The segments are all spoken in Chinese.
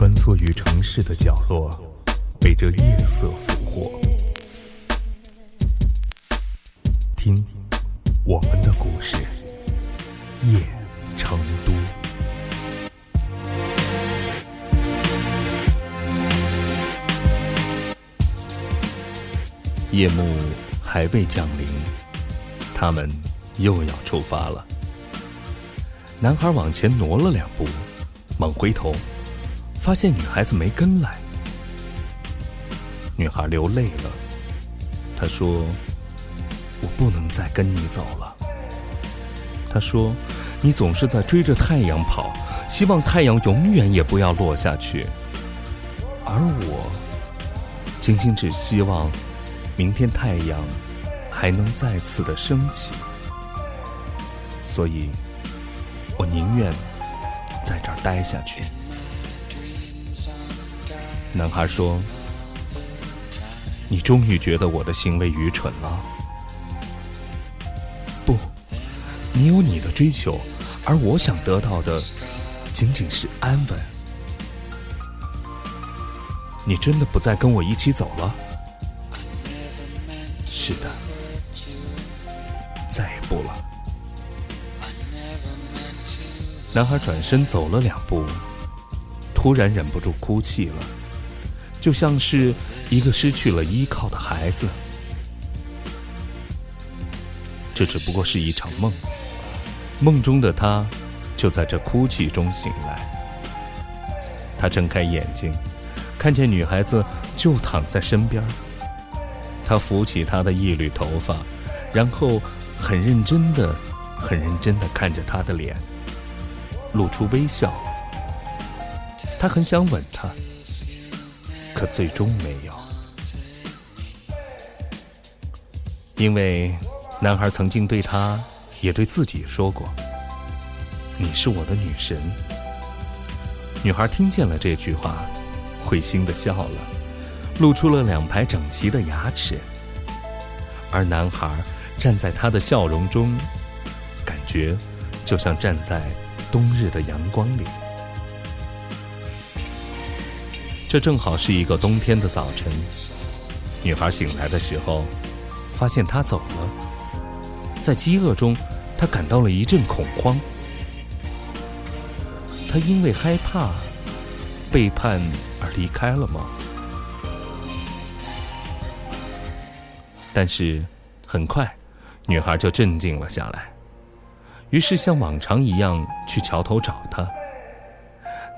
穿梭于城市的角落，被这夜色俘获。听，我们的故事，夜成都。夜幕还未降临，他们又要出发了。男孩往前挪了两步，猛回头，发现女孩子没跟来。女孩流泪了，她说：“我不能再跟你走了。”她说：“你总是在追着太阳跑，希望太阳永远也不要落下去，而我仅仅只希望明天太阳还能再次的升起。”所以。我宁愿在这儿待下去。男孩说：“你终于觉得我的行为愚蠢了？不，你有你的追求，而我想得到的仅仅是安稳。你真的不再跟我一起走了？是的，再也不了。”男孩转身走了两步，突然忍不住哭泣了，就像是一个失去了依靠的孩子。这只不过是一场梦，梦中的他就在这哭泣中醒来。他睁开眼睛，看见女孩子就躺在身边。他扶起她的一缕头发，然后很认真的、很认真的看着她的脸。露出微笑，他很想吻她，可最终没有，因为男孩曾经对他，也对自己说过：“你是我的女神。”女孩听见了这句话，会心的笑了，露出了两排整齐的牙齿，而男孩站在她的笑容中，感觉就像站在。冬日的阳光里，这正好是一个冬天的早晨。女孩醒来的时候，发现他走了。在饥饿中，她感到了一阵恐慌。他因为害怕背叛而离开了吗？但是，很快，女孩就镇静了下来。于是像往常一样去桥头找他。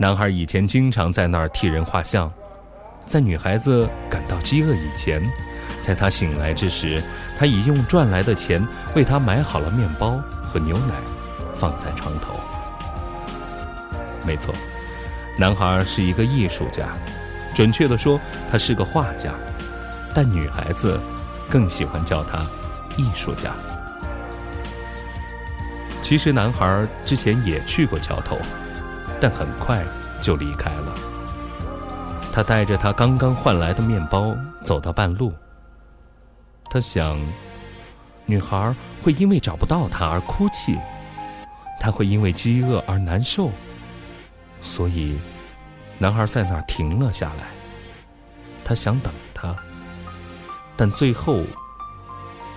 男孩以前经常在那儿替人画像，在女孩子感到饥饿以前，在她醒来之时，他已用赚来的钱为她买好了面包和牛奶，放在床头。没错，男孩是一个艺术家，准确的说，他是个画家，但女孩子更喜欢叫他艺术家。其实男孩之前也去过桥头，但很快就离开了。他带着他刚刚换来的面包走到半路，他想，女孩会因为找不到他而哭泣，他会因为饥饿而难受，所以，男孩在那儿停了下来。他想等她，但最后，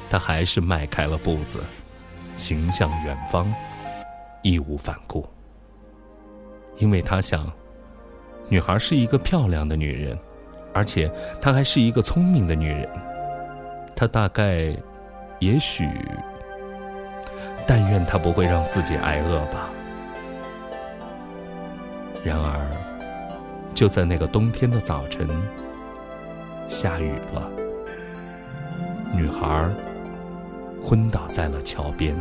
他还是迈开了步子。行向远方，义无反顾。因为他想，女孩是一个漂亮的女人，而且她还是一个聪明的女人。她大概，也许，但愿她不会让自己挨饿吧。然而，就在那个冬天的早晨，下雨了。女孩。昏倒在了桥边。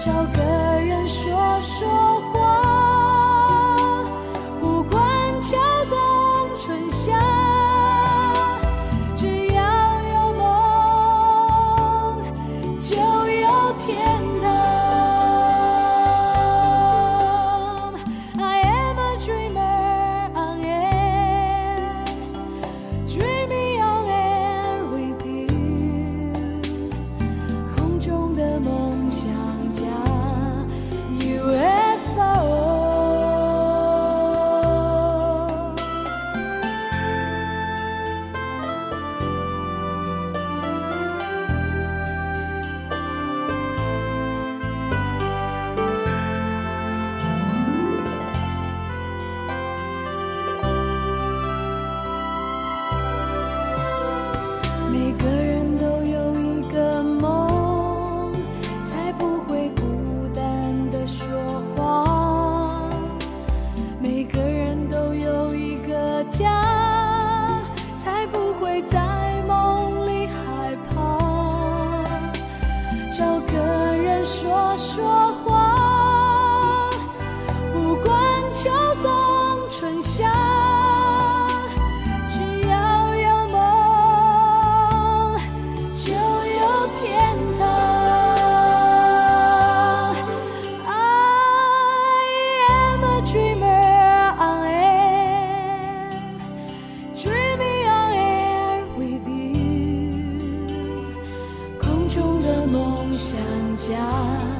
找个想家。